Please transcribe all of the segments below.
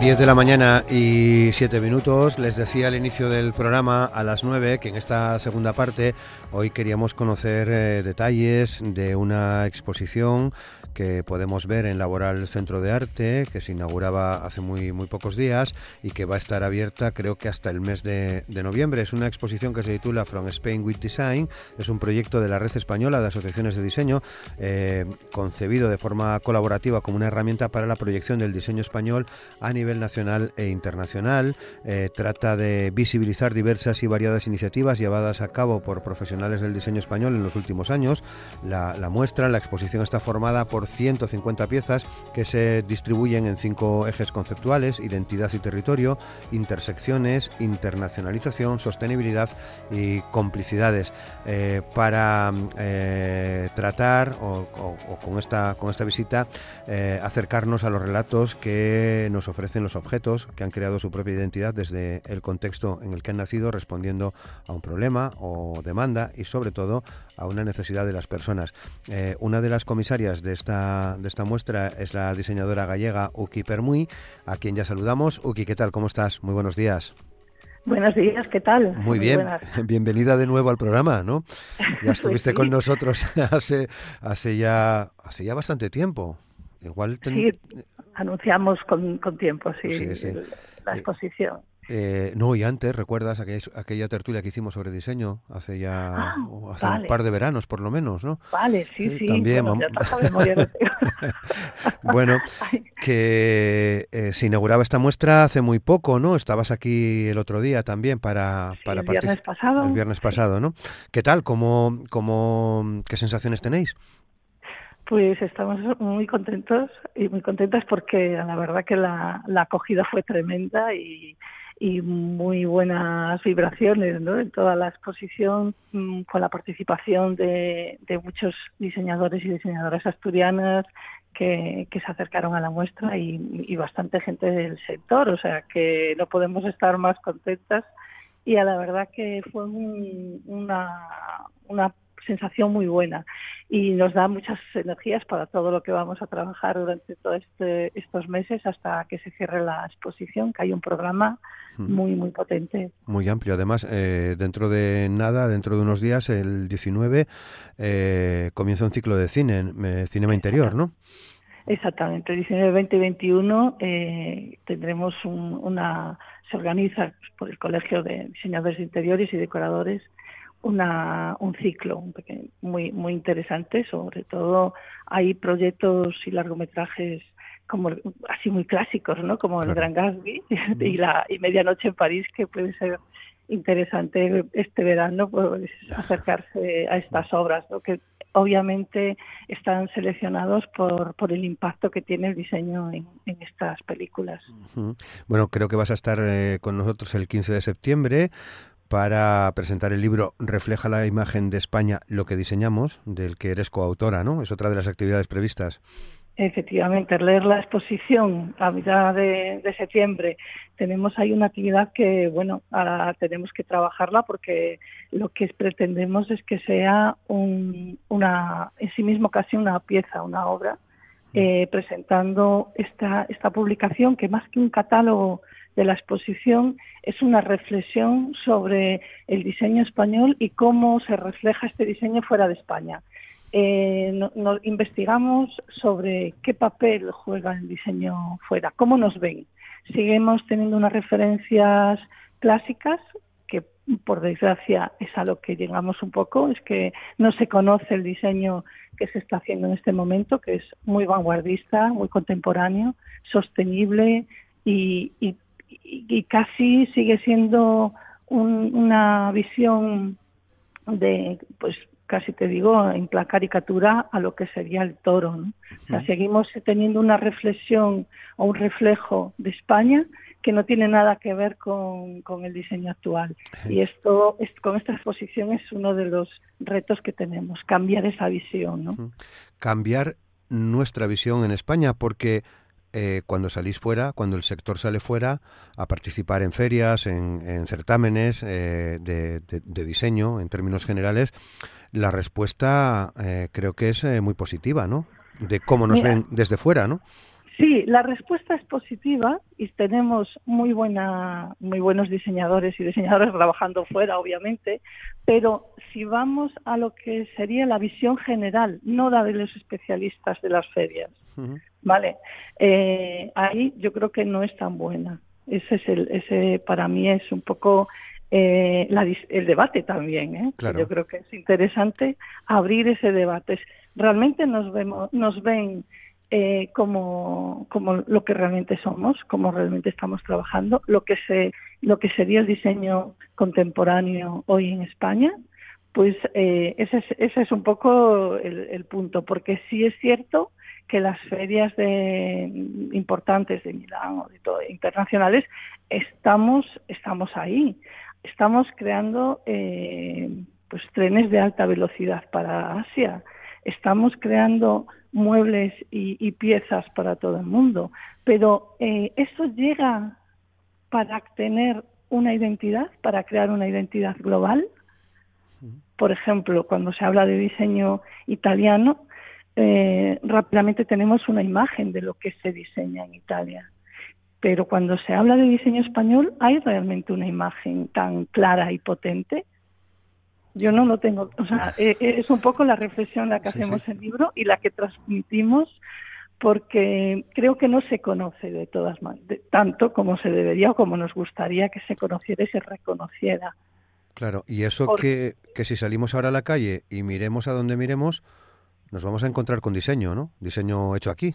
Diez de la mañana y siete minutos. Les decía al inicio del programa, a las nueve, que en esta segunda parte hoy queríamos conocer eh, detalles de una exposición que podemos ver en Laboral Centro de Arte, que se inauguraba hace muy, muy pocos días y que va a estar abierta creo que hasta el mes de, noviembre. Es una exposición que se titula From Spain with Design, es un proyecto de la Red Española de Asociaciones de Diseño, eh, concebido de forma colaborativa como una herramienta para la proyección del diseño español a nivel nacional e internacional. Eh, trata de visibilizar diversas y variadas iniciativas llevadas a cabo por profesionales del diseño español en los últimos años. La, la muestra, la exposición está formada por 150 piezas que se distribuyen en cinco ejes conceptuales, identidad y territorio, intersecciones, internacionalización, sostenibilidad y complicidades, eh, para eh, tratar o, con, esta, con esta visita eh, acercarnos a los relatos que nos ofrecen los objetos que han creado su propia identidad desde el contexto en el que han nacido, respondiendo a un problema o demanda y sobre todo a una necesidad de las personas. una de las comisarias de esta de esta muestra es la diseñadora gallega Uki Permuy, a quien ya saludamos. Uki, ¿qué tal? ¿Cómo estás? Muy buenos días. Buenos días, ¿qué tal? Muy, bien, bienvenida de nuevo al programa, ¿no? Ya pues estuviste con nosotros hace, hace, ya, hace ya bastante tiempo. Igual Sí, anunciamos con, tiempo, sí, la eh, exposición. Eh, no, y antes, ¿recuerdas aquella, tertulia que hicimos sobre diseño hace ya ah, hace un par de veranos, por lo menos, ¿no? Vale, sí, sí. También, bueno, que eh, se inauguraba esta muestra hace muy poco, ¿no? Estabas aquí el otro día también para, para el viernes pasado. El viernes pasado, ¿no? ¿Qué tal? ¿Cómo, cómo, ¿Qué sensaciones tenéis? Pues estamos muy contentos y muy contentas porque la verdad que la, la acogida fue tremenda y y muy buenas vibraciones ¿no? en toda la exposición mm, con la participación de, de muchos diseñadores y diseñadoras asturianas que, que se acercaron a la muestra y, y, bastante gente del sector, o sea que no podemos estar más contentas y a la verdad que fue una, una sensación muy buena y nos da muchas energías para todo lo que vamos a trabajar durante todos este, estos meses hasta que se cierre la exposición, que hay un programa muy, muy potente. Muy amplio. Además, eh, dentro de nada, dentro de unos días, el 19, eh, comienza un ciclo de cine, eh, cinema interior, ¿no? Exactamente, el 19, 20 y 21 eh, tendremos una, se organiza por el Colegio de Diseñadores Interiores y Decoradores una, un ciclo muy, muy interesante, sobre todo hay proyectos y largometrajes como así muy clásicos, ¿no? Como el Gran Gatsby y la y Medianoche en París, que puede ser interesante este verano pues, acercarse a estas obras, ¿no? que obviamente están seleccionados por, por el impacto que tiene el diseño en, estas películas. Bueno, creo que vas a estar eh, con nosotros el 15 de septiembre para presentar el libro Refleja la imagen de España, lo que diseñamos, del que eres coautora, ¿no? Es otra de las actividades previstas. Efectivamente, leer la exposición a mitad de, septiembre. Tenemos ahí una actividad que, bueno, ahora tenemos que trabajarla porque lo que pretendemos es que sea un, una, en sí mismo casi una pieza, una obra, mm. eh, presentando esta, esta publicación que más que un catálogo de la exposición es una reflexión sobre el diseño español y cómo se refleja este diseño fuera de España eh, investigamos sobre qué papel juega el diseño fuera, cómo nos ven. Seguimos teniendo unas referencias clásicas que por desgracia es a lo que llegamos un poco, es que no se conoce el diseño que se está haciendo en este momento, que es muy vanguardista, muy contemporáneo, sostenible y, casi sigue siendo una visión de pues casi te digo, en plan caricatura a lo que sería el toro. ¿no? O sea, seguimos teniendo una reflexión o un reflejo de España que no tiene nada que ver con, con el diseño actual. Y esto, con esta exposición es uno de los retos que tenemos, cambiar esa visión. ¿no? Cambiar nuestra visión en España, porque eh, cuando salís fuera, cuando el sector sale fuera a participar en ferias, en, certámenes eh, de, diseño, en términos generales, la respuesta eh, creo que es muy positiva, ¿no? De cómo nos ven desde fuera, ¿no? Sí, la respuesta es positiva y tenemos muy buena, muy buenos diseñadores y diseñadoras trabajando fuera, obviamente, pero si vamos a lo que sería la visión general, no la de los especialistas de las ferias, vale, eh, ahí yo creo que no es tan buena. Ese es el, ese para mí es un poco eh, el debate también. ¿eh? Yo creo que es interesante abrir ese debate. Realmente nos vemos, nos ven eh, como, como lo que realmente somos, como realmente estamos trabajando, lo que se, lo que sería el diseño contemporáneo hoy en España, pues eh, ese, es, ese es un poco el, punto, porque sí es cierto que las ferias de, importantes de Milán o de todo, internacionales estamos estamos ahí, estamos creando eh, pues trenes de alta velocidad para Asia, estamos creando muebles y, piezas para todo el mundo, pero eh, eso llega para tener una identidad, para crear una identidad global. Por ejemplo, cuando se habla de diseño italiano, eh, rápidamente tenemos una imagen de lo que se diseña en Italia. Pero cuando se habla de diseño español, ¿hay realmente una imagen tan clara y potente? Yo no lo tengo, o sea, eh, eh, es un poco la reflexión la que hacemos en el libro y la que transmitimos porque creo que no se conoce de todas maneras, tanto como se debería o como nos gustaría que se conociera y se reconociera. Claro, y eso que, que si salimos ahora a la calle y miremos a donde miremos, nos vamos a encontrar con diseño, ¿no? Diseño hecho aquí.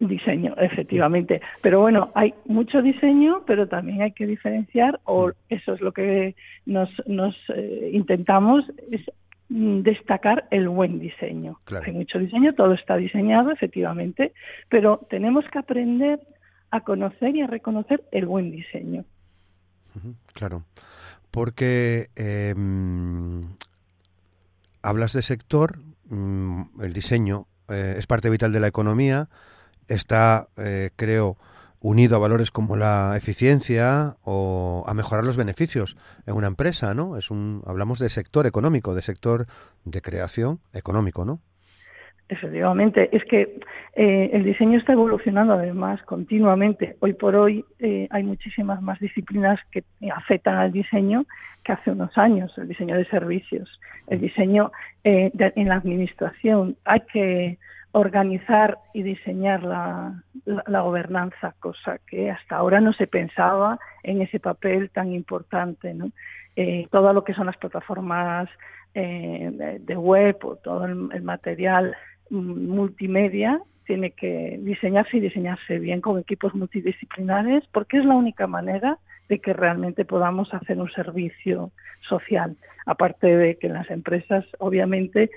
Diseño, efectivamente. Pero bueno, hay mucho diseño, pero también hay que diferenciar, o eso es lo que nos, nos eh, intentamos, es destacar el buen diseño. Hay mucho diseño, todo está diseñado, efectivamente, pero tenemos que aprender a conocer y a reconocer el buen diseño. Claro, porque em, hablas de sector, mm, el diseño eh, es parte vital de la economía, está, eh, creo, unido a valores como la eficiencia o a mejorar los beneficios en una empresa, ¿no? Es un, hablamos de sector económico, de sector de creación económico, ¿no? Efectivamente, es que eh, el diseño está evolucionando además continuamente. Hoy por hoy eh, hay muchísimas más disciplinas que afectan al diseño que hace unos años, el diseño de servicios, el diseño en la administración. Hay que organizar y diseñar la, la, gobernanza, cosa que hasta ahora no se pensaba en ese papel tan importante. ¿no? Eh, todo lo que son las plataformas eh, de, web o todo el, material multimedia tiene que diseñarse y diseñarse bien con equipos multidisciplinares porque es la única manera de que realmente podamos hacer un servicio social. Aparte de que las empresas, obviamente,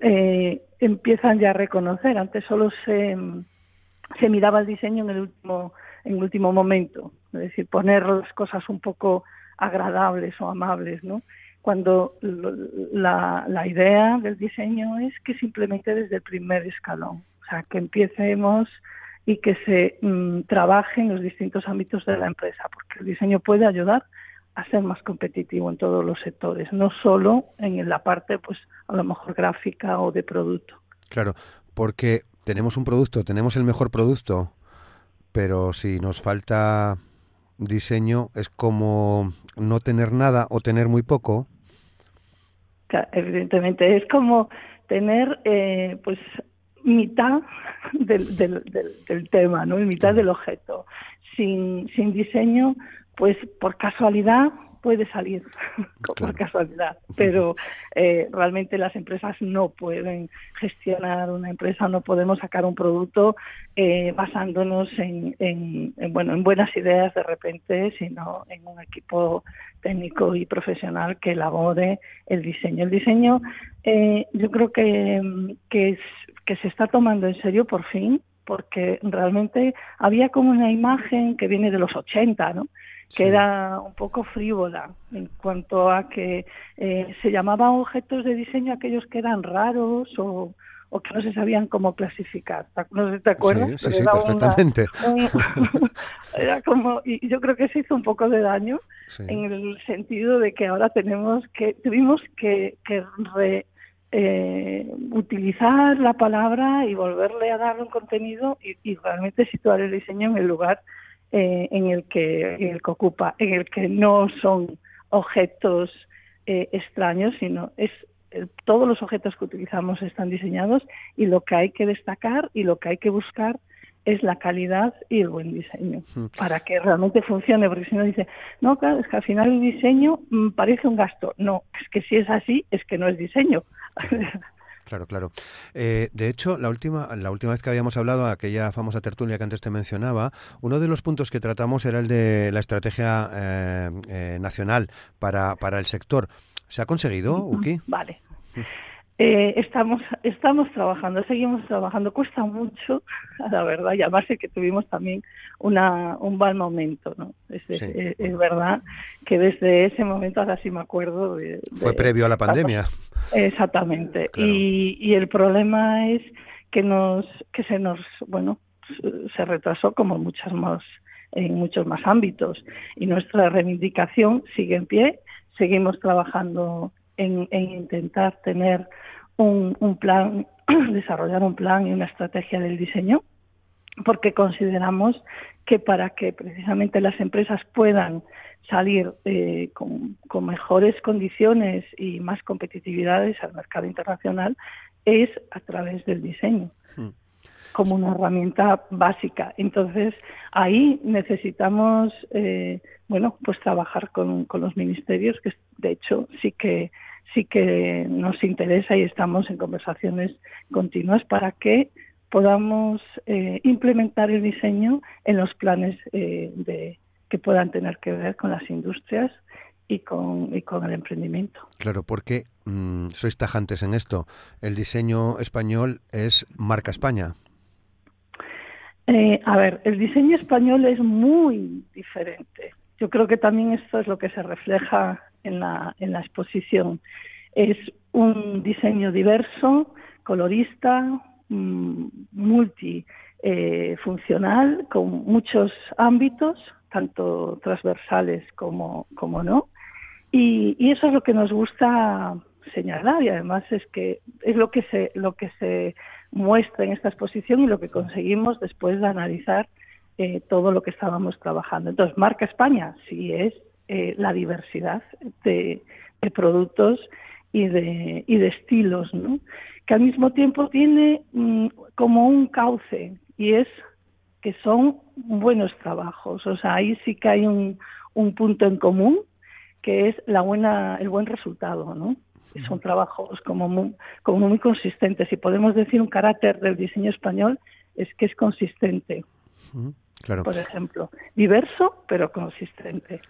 eh, empiezan ya a reconocer. Antes solo se, se miraba el diseño en el último en el último momento, es decir, poner las cosas un poco agradables o amables, ¿no? Cuando la, la idea del diseño es que simplemente desde el primer escalón, o sea, que empecemos y que se mm, trabaje en los distintos ámbitos de la empresa, porque el diseño puede ayudar a ser más competitivo en todos los sectores, no solo en la parte, pues, a lo mejor gráfica o de producto. Claro, porque tenemos un producto, tenemos el mejor producto, pero si nos falta diseño es como no tener nada o tener muy poco. Evidentemente, es como tener, eh, pues, mitad del, del, del, tema, ¿no? mitad del objeto. Sin, sin diseño pues por casualidad puede salir por casualidad, pero eh, realmente las empresas no pueden gestionar una empresa, no podemos sacar un producto eh, basándonos en, en, bueno en buenas ideas de repente, sino en un equipo técnico y profesional que elabore el diseño. El diseño, eh, yo creo que que, es, que se está tomando en serio por fin porque realmente había como una imagen que viene de los 80, ¿no? Que era un poco frívola en cuanto a que eh, se llamaban objetos de diseño aquellos que eran raros o, o que no se sabían cómo clasificar. No sé si te acuerdas. Sí, sí, perfectamente. era como, y yo creo que se hizo un poco de daño en el sentido de que ahora tenemos que, tuvimos que, que eh, utilizar la palabra y volverle a darle un contenido y, y realmente situar el diseño en el lugar eh, en, el que, en el que ocupa, en el que no son objetos eh, extraños, sino es todos los objetos que utilizamos están diseñados y lo que hay que destacar y lo que hay que buscar es la calidad y el buen diseño para que realmente funcione, porque si no dice, no, claro, es que al final el diseño mm, parece un gasto. No, es que si es así, es que no es diseño. Claro, claro. Eh, de hecho, la última, la última vez que habíamos hablado, aquella famosa tertulia que antes te mencionaba, uno de los puntos que tratamos era el de la estrategia eh, eh, nacional para, para el sector. ¿Se ha conseguido, Uki? Vale. Eh, estamos, estamos trabajando, seguimos trabajando. Cuesta mucho, la verdad, y además es que tuvimos también una, un mal momento, ¿no? Es, es, verdad que desde ese momento, ahora sí me acuerdo. De, Fue previo a la pandemia. Exactamente. Y, y el problema es que nos, que se nos, bueno, se retrasó como muchas más, en muchos más ámbitos. Y nuestra reivindicación sigue en pie. Seguimos trabajando en, intentar tener un, un plan, desarrollar un plan y una estrategia del diseño, porque consideramos que para que precisamente las empresas puedan salir eh, con, con, mejores condiciones y más competitividades al mercado internacional es a través del diseño hmm. como una herramienta básica. Entonces ahí necesitamos eh, bueno pues trabajar con, con los ministerios que de hecho sí que sí que nos interesa y estamos en conversaciones continuas para que podamos eh, implementar el diseño en los planes eh, de, que puedan tener que ver con las industrias y con, y con el emprendimiento. Claro, porque mm, sois tajantes en esto. El diseño español es marca España. Eh, a ver, el diseño español es muy diferente. Yo creo que también esto es lo que se refleja en la, en la exposición. Es un diseño diverso, colorista, mm, multifuncional, eh, con muchos ámbitos, tanto transversales como, como no. Y, y, eso es lo que nos gusta señalar y además es que es lo que se lo que se muestra en esta exposición y lo que conseguimos después de analizar eh, todo lo que estábamos trabajando. Entonces, marca España sí es eh, la diversidad de, productos y de, y de estilos, ¿no? que al mismo tiempo tiene mm, como un cauce y es que son buenos trabajos. O sea, ahí sí que hay un, un punto en común que es la buena, el buen resultado, ¿no? Son trabajos como muy, como muy consistentes. Y podemos decir un carácter del diseño español es que es consistente. Claro. Por ejemplo, diverso pero consistente.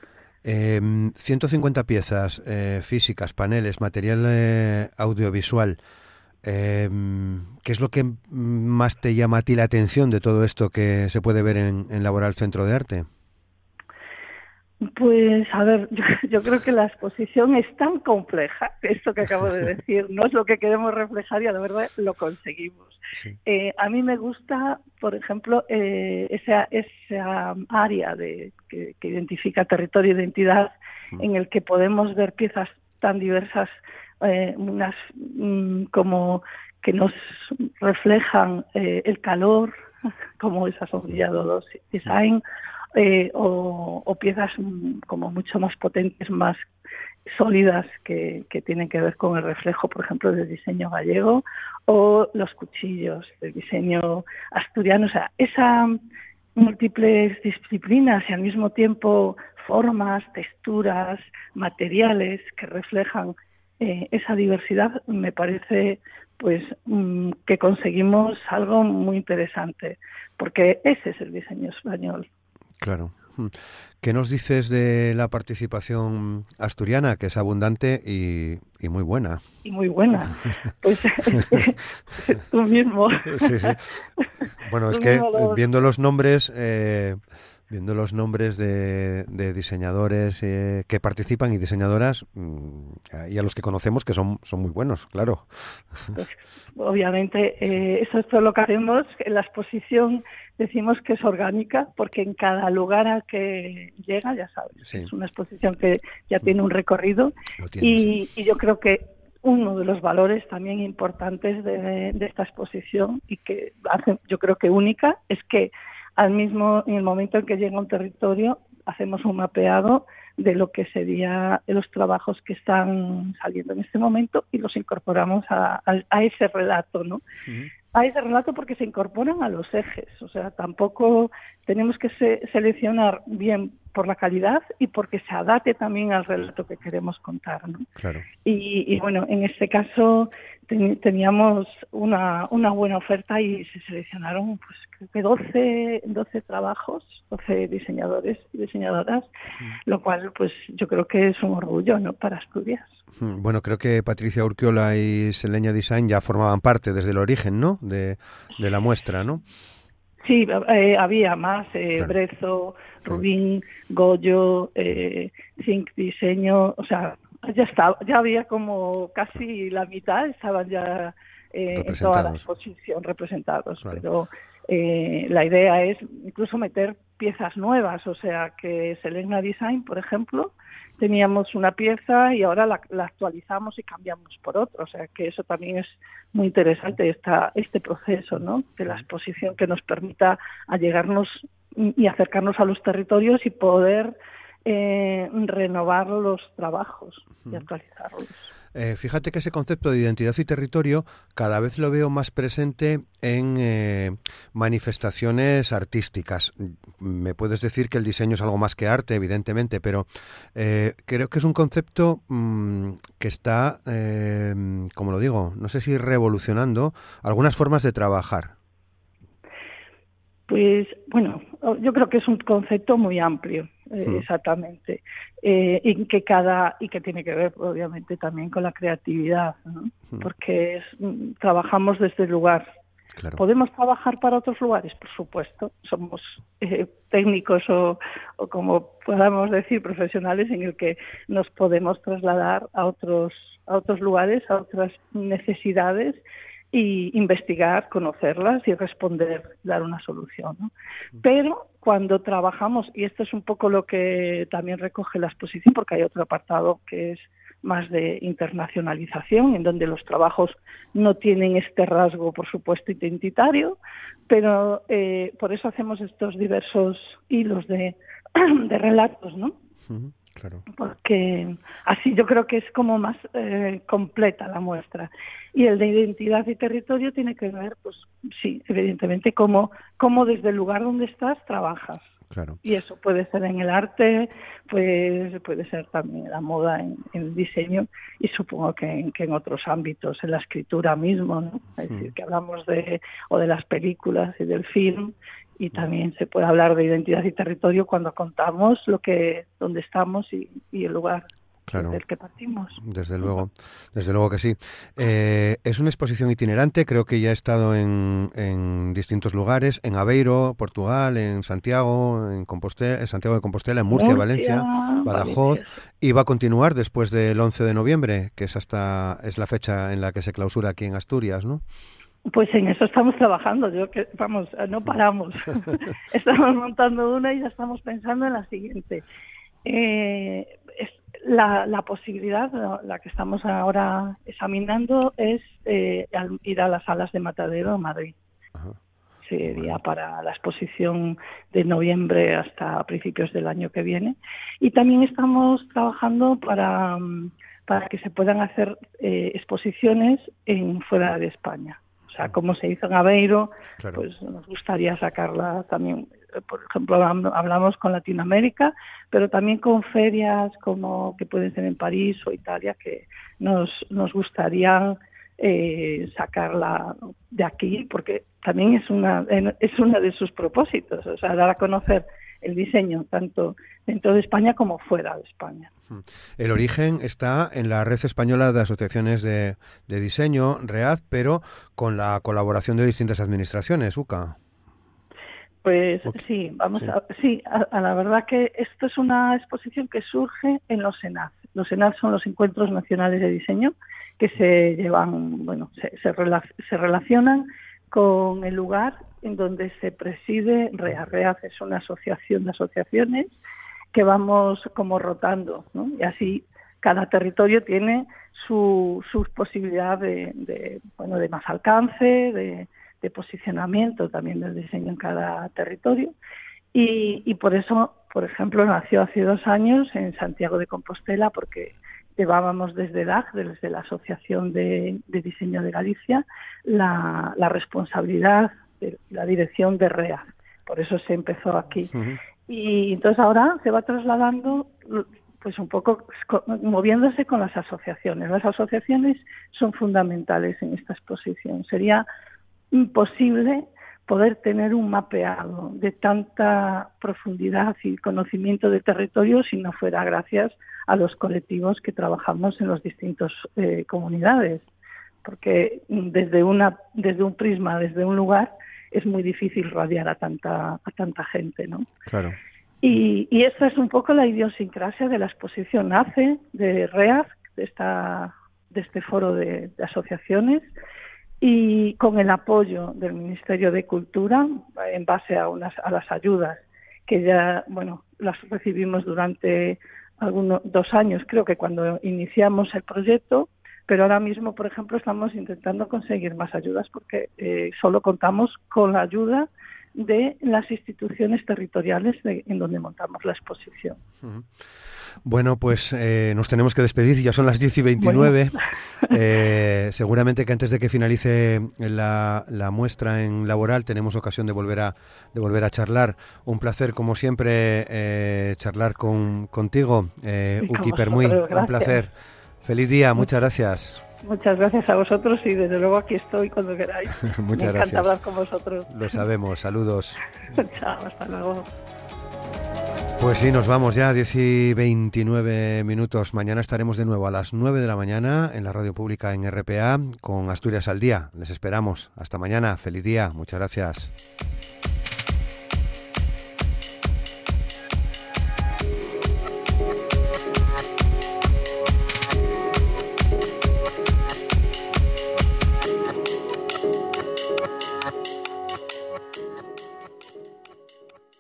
Eh, 150 piezas eh, físicas, paneles, material eh, audiovisual. Eh, ¿Qué es lo que más te llama a ti la atención de todo esto que se puede ver en, en Laboral Centro de Arte? Pues a ver, yo, creo que la exposición es tan compleja, esto que acabo de decir no es lo que queremos reflejar y a la verdad lo conseguimos. Eh, a mí me gusta, por ejemplo, eh, esa, esa área de, que, identifica territorio e identidad mm. en el que podemos ver piezas tan diversas, eh, unas mm, como que nos reflejan el calor, como esas sombrillado los design, eh, o, piezas como mucho más potentes, más sólidas que, tienen que ver con el reflejo, por ejemplo, del diseño gallego o los cuchillos del diseño asturiano. O sea, esas múltiples disciplinas y al mismo tiempo formas, texturas, materiales que reflejan eh, esa diversidad, me parece pues mm, que conseguimos algo muy interesante, porque ese es el diseño español. Claro. Hmm. ¿Qué nos dices de la participación asturiana, que es abundante y, muy buena? Y muy buena. Pues tú mismo. Sí, sí. Bueno, es que viendo los nombres... Eh, viendo los nombres de, diseñadores eh, que participan y diseñadoras mm, y a los que conocemos que son, son muy buenos, claro. Pues, obviamente, eh, eso es todo lo que hacemos. En la exposición decimos que es orgánica porque en cada lugar al que llega, ya sabes, es una exposición que ya tiene un recorrido y, yo creo que uno de los valores también importantes de, de esta exposición y que hace, yo creo que única es que al mismo, en el momento en que llega un territorio, hacemos un mapeado de lo que serían los trabajos que están saliendo en este momento y los incorporamos a, ese relato, ¿no? A ese relato porque se incorporan a los ejes, o sea, tampoco tenemos que seleccionar bien por la calidad y porque se adapte también al relato que queremos contar, ¿no? Claro. Y, y bueno, en este caso teníamos una, una buena oferta y se seleccionaron pues creo que 12, 12 trabajos, 12 diseñadores y diseñadoras, lo cual pues yo creo que es un orgullo ¿no? para Asturias. Bueno, creo que Patricia Urquiola y Seleña Design ya formaban parte desde el origen ¿no? de, de la muestra, ¿no? Sí, eh, había más, eh, Brezo, Rubín, Goyo, eh, Zinc Diseño, o sea, ya estaba, ya había como casi la mitad estaban ya eh, en toda la exposición representados, pero eh, la idea es incluso meter piezas nuevas, o sea que Selena Design, por ejemplo, teníamos una pieza y ahora la, actualizamos y cambiamos por otra, o sea que eso también es muy interesante esta, este proceso, ¿no? De la exposición que nos permita allegarnos y acercarnos a los territorios y poder eh, renovar los trabajos y actualizarlos. Eh, fíjate que ese concepto de identidad y territorio cada vez lo veo más presente en eh, manifestaciones artísticas. Me puedes decir que el diseño es algo más que arte, evidentemente, pero creo que es un concepto mm, que está, como lo digo, no sé si revolucionando algunas formas de trabajar. Pues bueno, yo creo que es un concepto muy amplio. Eh, exactamente. Eh, y que cada y que tiene que ver obviamente también con la creatividad, hmm. porque mm, trabajamos desde el lugar. ¿Podemos trabajar para otros lugares? Por supuesto. Somos eh, técnicos o, o, como podamos decir, profesionales en el que nos podemos trasladar a otros, a otros lugares, a otras necesidades y investigar, conocerlas y responder, dar una solución. Pero cuando trabajamos, y esto es un poco lo que también recoge la exposición, porque hay otro apartado que es más de internacionalización, en donde los trabajos no tienen este rasgo, por supuesto, identitario, pero eh, por eso hacemos estos diversos hilos de, relatos, ¿no? Porque así yo creo que es como más eh, completa la muestra. Y el de identidad y territorio tiene que ver, pues sí, evidentemente, cómo, cómo desde el lugar donde estás trabajas. Claro. Y eso puede ser en el arte, pues puede ser también en la moda, en, el diseño y supongo que en, que en, otros ámbitos, en la escritura mismo, ¿no? Es decir, que hablamos de o de las películas y del film y también se puede hablar de identidad y territorio cuando contamos lo que dónde estamos y, el lugar del que partimos. Desde luego, desde luego que sí. Eh, es una exposición itinerante, creo que ya he estado en, en, distintos lugares, en Aveiro, Portugal, en Santiago, en, Compostela, en Santiago de Compostela, en Murcia, Valencia, Badajoz, y va a continuar después del 11 de noviembre, que es hasta es la fecha en la que se clausura aquí en Asturias, ¿no? Pues en eso estamos trabajando, yo que vamos, no paramos. estamos montando una y ya estamos pensando en la siguiente. Eh, es la, la, posibilidad, la que estamos ahora examinando, es eh, ir a las salas de Matadero Madrid. Sería para la exposición de noviembre hasta principios del año que viene. Y también estamos trabajando para, para que se puedan hacer eh, exposiciones en fuera de España. O sea, como se hizo en Aveiro, pues nos gustaría sacarla también. Por ejemplo, hablamos con Latinoamérica, pero también con ferias como que pueden ser en París o Italia, que nos, nos gustaría eh, sacarla de aquí, porque también es una, es uno de sus propósitos, o sea, dar a conocer el diseño, tanto dentro de España como fuera de España. El origen está en la Red Española de Asociaciones de, Diseño, READ, pero con la colaboración de distintas administraciones, UCA. Pues sí, vamos a, sí, a, la verdad que esto es una exposición que surge en los ENAD. Los ENAD son los Encuentros Nacionales de Diseño que se llevan, bueno, se, se, relacionan con el lugar en donde se preside. READ es una asociación de asociaciones que vamos como rotando, ¿no? Y así cada territorio tiene su, sus posibilidades de, bueno, de más alcance, de, posicionamiento también del diseño en cada territorio. Y, y, por eso, por ejemplo, nació hace dos años en Santiago de Compostela, porque llevábamos desde DAG, desde la Asociación de, Diseño de Galicia, la, responsabilidad de la dirección de REA. Por eso se empezó aquí. Y entonces ahora se va trasladando pues un poco moviéndose con las asociaciones. Las asociaciones son fundamentales en esta exposición. Sería imposible poder tener un mapeado de tanta profundidad y conocimiento de territorio si no fuera gracias a los colectivos que trabajamos en las distintas eh, comunidades. Porque desde, una, desde un prisma, desde un lugar, es muy difícil radiar a tanta, a tanta gente, ¿no? Claro. Y, y esta es un poco la idiosincrasia de la exposición. Nace de REAF, de, esta, de este foro de, asociaciones, y con el apoyo del Ministerio de Cultura, en base a, unas, a las ayudas que ya, bueno, las recibimos durante algunos dos años, creo que cuando iniciamos el proyecto, pero ahora mismo, por ejemplo, estamos intentando conseguir más ayudas porque eh, solo contamos con la ayuda de las instituciones territoriales en donde montamos la exposición. Bueno, pues eh, nos tenemos que despedir, ya son las 10 y 29. Eh, seguramente que antes de que finalice la, muestra en laboral tenemos ocasión de volver a, de volver a charlar. Un placer, como siempre, charlar con, contigo, Uki Permuy. Un placer. Feliz día, muchas gracias. Muchas gracias a vosotros y desde luego aquí estoy cuando queráis. Muchas Me encanta hablar con vosotros. Lo sabemos, saludos. Chao, hasta luego. Pues sí, nos vamos ya, 10 y 29 minutos. Mañana estaremos de nuevo a las 9 de la mañana en la radio pública en RPA con Asturias al Día. Les esperamos. Hasta mañana. Feliz día. Muchas gracias.